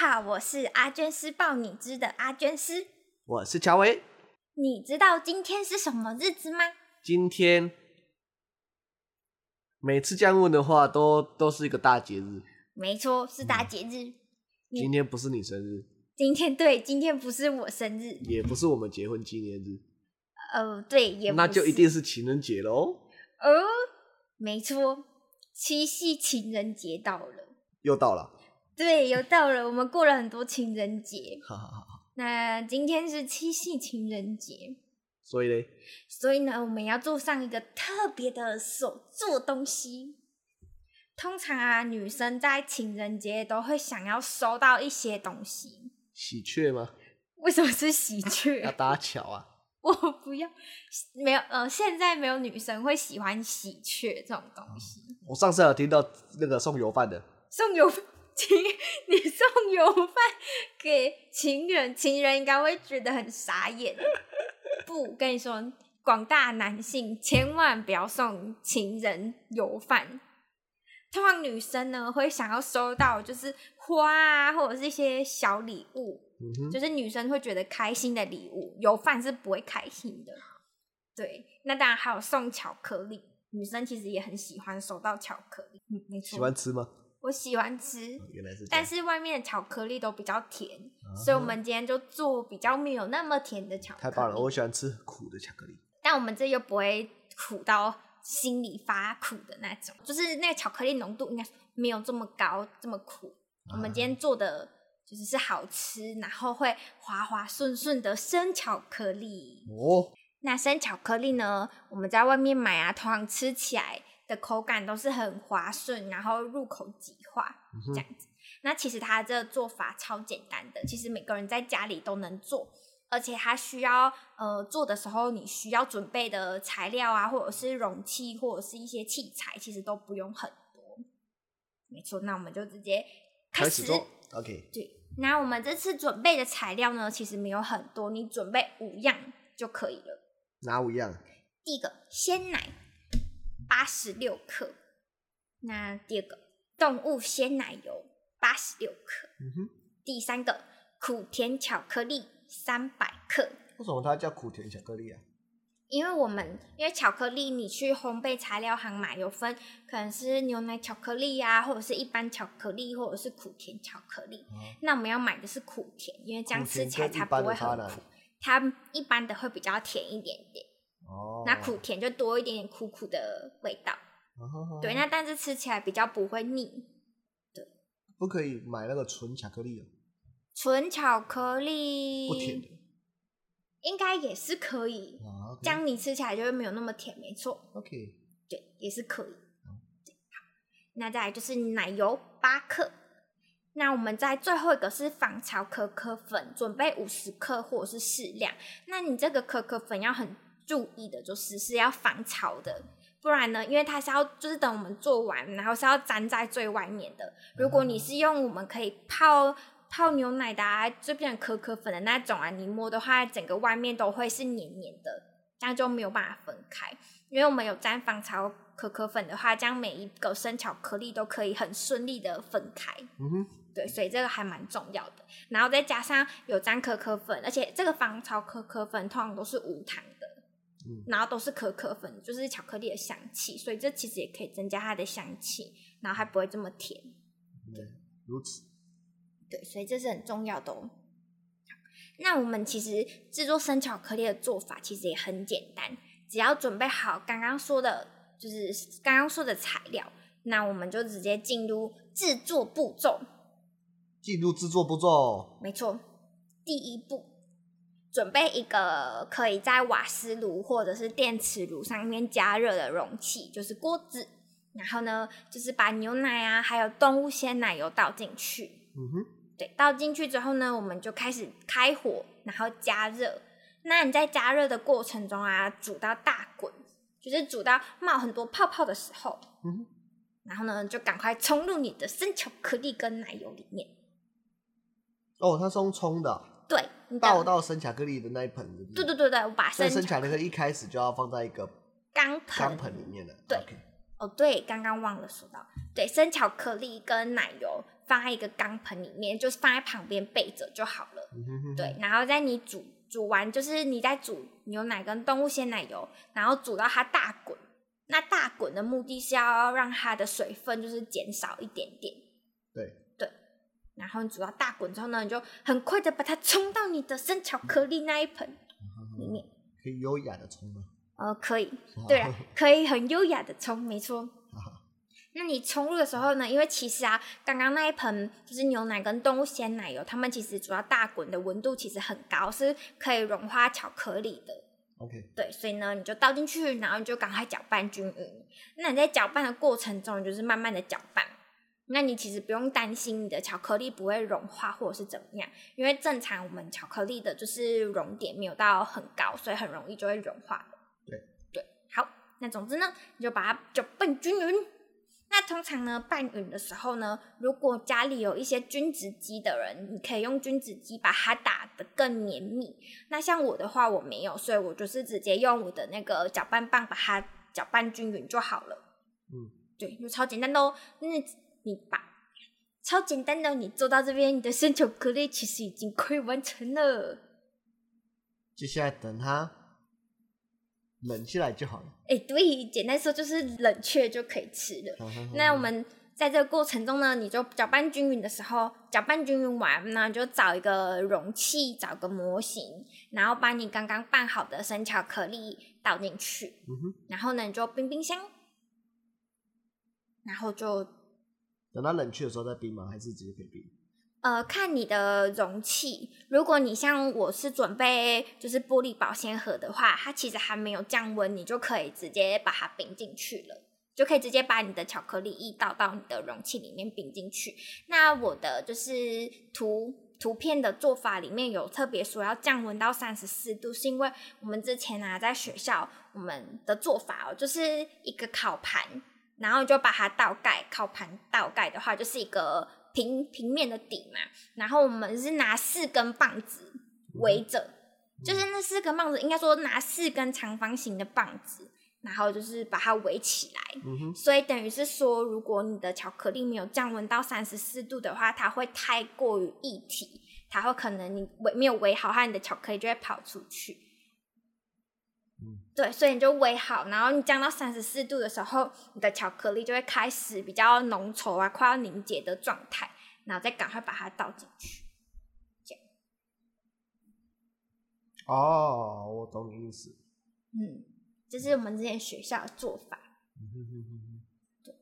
好，我是阿娟师报你知的阿娟师，我是乔维。你知道今天是什么日子吗？今天每次这样问的话，都都是一个大节日。没错，是大节日。今天不是你生日。今天对，今天不是我生日，也不是我们结婚纪念日。哦，对，也。那就一定是情人节喽。哦，没错，七夕情人节到了，又到了。对，又到了，我们过了很多情人节。好好好。那今天是七夕情人节，所以呢？所以呢，我们要做上一个特别的手做东西。通常啊，女生在情人节都会想要收到一些东西。喜鹊吗？为什么是喜鹊？要搭桥啊！我不要，没有，呃，现在没有女生会喜欢喜鹊这种东西。我上次有听到那个送油饭的，送油饭。情，你送油饭给情人，情人应该会觉得很傻眼。不，跟你说，广大男性千万不要送情人油饭。通常女生呢会想要收到就是花啊，或者是一些小礼物，嗯，就是女生会觉得开心的礼物。油饭是不会开心的。对，那当然还有送巧克力，女生其实也很喜欢收到巧克力。嗯，没错。喜欢吃吗？我喜欢吃，原来是，但是外面的巧克力都比较甜，啊，所以我们今天就做比较没有那么甜的巧克力。太棒了，我喜欢吃苦的巧克力。但我们这又不会苦到心里发苦的那种，就是那个巧克力浓度应该没有这么高，这么苦。啊，我们今天做的就是是好吃，然后会滑滑顺顺的生巧克力。哦，那生巧克力呢？我们在外面买啊，通常吃起来。的口感都是很滑顺，然后入口即化这样子。那其实它这个做法超简单的，其实每个人在家里都能做，而且它需要呃做的时候，你需要准备的材料啊，或者是容器，或者是一些器材，其实都不用很多。没错，那我们就直接开始，开始做。OK。对，那我们这次准备的材料呢，其实没有很多，你准备五样就可以了。哪五样？第一个鲜奶。八十六克，那第二个动物鲜奶油八十六克，嗯哼，第三个苦甜巧克力三百克。为什么它叫苦甜巧克力啊？因为我们因为巧克力你去烘焙材料行买有分，可能是牛奶巧克力啊，或者是一般巧克力，或者是苦甜巧克力。嗯、那我们要买的是苦甜，因为这样吃起来才不会很苦。它一般的会比较甜一点点。哦，那苦甜就多一点点苦苦的味道，哦、对，那但是吃起来比较不会腻，对。不可以买那个纯巧克力哦。纯巧克力不甜的，应该也是可以，这样你吃起来就会没有那么甜，没错。OK，对，也是可以。好，那再来就是奶油八克，那我们在最后一个是防潮可可粉，准备五十克或者是适量。那你这个可可粉要很。注意的就是是要防潮的，不然呢，因为它是要就是等我们做完，然后是要粘在最外面的。如果你是用我们可以泡泡牛奶的啊，就变成可可粉的那种啊，你摸的话，整个外面都会是黏黏的，这样就没有办法分开。因为我们有粘防潮可可粉的话，这样每一个生巧克力都可以很顺利的分开。嗯哼，对，所以这个还蛮重要的。然后再加上有粘可可粉，而且这个防潮可可粉通常都是无糖的。然后都是可可粉，就是巧克力的香气，所以这其实也可以增加它的香气，然后还不会这么甜。对，如此。对，所以这是很重要的哦。那我们其实制作生巧克力的做法其实也很简单，只要准备好刚刚说的，就是刚刚说的材料，那我们就直接进入制作步骤。进入制作步骤。没错，第一步。准备一个可以在瓦斯炉或者是电磁炉上面加热的容器，就是锅子。然后呢，就是把牛奶啊，还有动物鲜奶油倒进去。嗯哼，对，倒进去之后呢，我们就开始开火，然后加热。那你在加热的过程中啊，煮到大滚，就是煮到冒很多泡泡的时候，嗯哼，然后呢，就赶快冲入你的生巧克力跟奶油里面。哦，它是用冲的。对，倒到生巧克力的那一盆。对对对对，我把生生巧克力一开始就要放在一个钢盆钢盆里面的。对。哦，对，刚刚忘了说到，对，生巧克力跟奶油放在一个钢盆里面，就是放在旁边备着就好了。嗯哼哼。对，然后在你煮煮完，就是你在煮牛奶跟动物鲜奶油，然后煮到它大滚。那大滚的目的是要让它的水分就是减少一点点。对对。然后你煮到大滚之后呢，你就很快的把它冲到你的生巧克力那一盆里面。可以优雅的冲吗？呃，可以，对啊，可以很优雅的冲，没错。那你冲入的时候呢？因为其实啊，刚刚那一盆就是牛奶跟动物鲜奶油，它们其实主要大滚的温度其实很高，是可以融化巧克力的。OK。对，所以呢，你就倒进去，然后你就赶快搅拌均匀。那你在搅拌的过程中，就是慢慢的搅拌。那你其实不用担心你的巧克力不会融化或者是怎么样，因为正常我们巧克力的就是熔点没有到很高，所以很容易就会融化。对对好，那总之呢，你就把它搅拌均匀。那通常呢，拌匀的时候呢，如果家里有一些均质机的人，你可以用均质机把它打得更绵密。那像我的话，我没有，所以我就是直接用我的那个搅拌棒把它搅拌均匀就好了。嗯，对，就超简单的哦。那你把超简单的，你做到这边，你的生巧克力其实已经可以完成了。接下来等它。冷起来就好了。哎、欸，对，简单说就是冷却就可以吃了。那我们在这个过程中呢，你就搅拌均匀的时候，搅拌均匀完，那就找一个容器，找个模型，然后把你刚刚拌好的生巧克力倒进去。然后呢，你就冰冰箱，然后就等它冷却的时候再冰吗？还是直接可以冰？呃，看你的容器，如果你像我是准备就是玻璃保鲜盒的话，它其实还没有降温，你就可以直接把它冰进去了，就可以直接把你的巧克力液倒到你的容器里面冰进去。那我的就是图图片的做法里面有特别说要降温到三十四度，是因为我们之前啊在学校我们的做法哦，就是一个烤盘，然后就把它倒盖，烤盘倒盖的话就是一个。平平面的底嘛，然后我们是拿四根棒子围着，嗯，就是那四根棒子，应该说拿四根长方形的棒子，然后就是把它围起来。嗯，所以等于是说，如果你的巧克力没有降温到三十四度的话，它会太过于一体，它会可能你围没有围好，它你的巧克力就会跑出去。对，所以你就煨好，然后你降到三十四度的时候，你的巧克力就会开始比较浓稠啊，快要凝结的状态，然后再赶快把它倒进去。这样。哦，我懂你意思。嗯，这是我们之前学校的做法。对。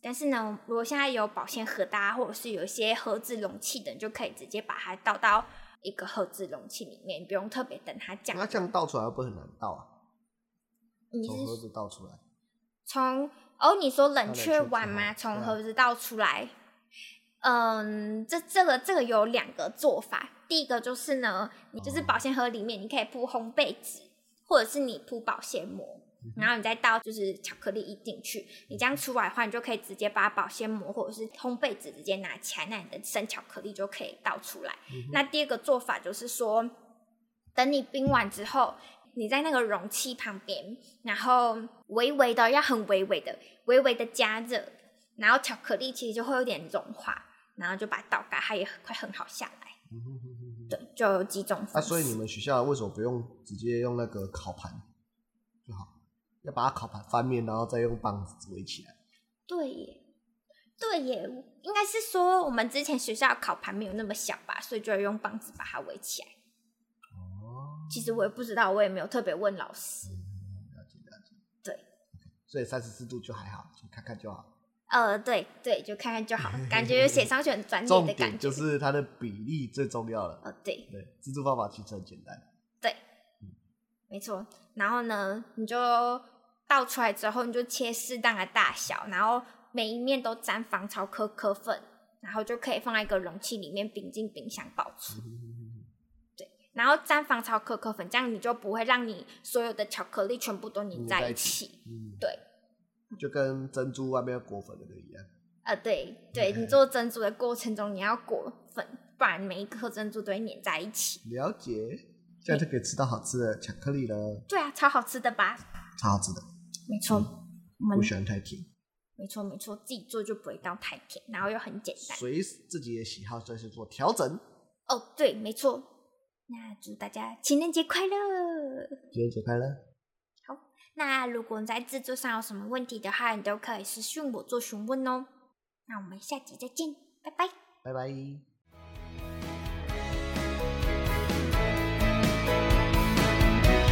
但是呢，如果现在有保鲜盒的啊，或者是有一些盒子容器的，你就可以直接把它倒到。一个盒子容器里面，你不用特别等它降。那这样倒出来会不会很难倒啊？你从盒子倒出来？从哦，你说冷却完吗？从盒子倒出来？嗯，这这个这个有两个做法。第一个就是呢，你就是保鲜盒里面，你可以铺烘焙纸，或者是你铺保鲜膜。然后你再倒就是巧克力一进去，你这样出来的话，你就可以直接把保鲜膜或者是烘焙纸直接拿起来，那你的生巧克力就可以倒出来。嗯、那第二个做法就是说，等你冰完之后，你在那个容器旁边，然后微微的要很微微的、微微的加热，然后巧克力其实就会有点融化，然后就把它倒盖，它也很快很好下来。嗯、对，就有几种方式。那、啊、所以你们学校为什么不用直接用那个烤盘？要把它烤盘翻面，然后再用棒子围起来。对耶，对耶，应该是说我们之前学校烤盘没有那么小吧，所以就要用棒子把它围起来。哦，其实我也不知道，我也没有特别问老师。嗯，了解了解。对，所以三十四度就还好，就看看就好。呃，对对，就看看就好，感觉写上去很专业的感觉。就是它的比例最重要了。呃，对对，制作方法其实很简单。对，嗯，没错。然后呢，你就倒出来之后，你就切适当的大小，然后每一面都沾防潮可可粉，然后就可以放在一个容器里面，冰进冰箱保存。嗯、对，然后沾防潮可可粉，这样你就不会让你所有的巧克力全部都粘在一起。嗯、对，就跟珍珠外面要裹粉的一样。呃，对对，你做珍珠的过程中，你要裹粉，不然每一颗珍珠都会粘在一起。了解。这样就可以吃到好吃的巧克力了。对啊，超好吃的吧？超好吃的，没错。我们不喜欢太甜。没错没错，自己做就不会到太甜，然后又很简单。随自己的喜好再去做调整。哦，对，没错。那祝大家情人节快乐！情人节快乐。好，那如果你在制作上有什么问题的话，你都可以私讯我做询问哦。那我们下集再见，拜拜。拜拜。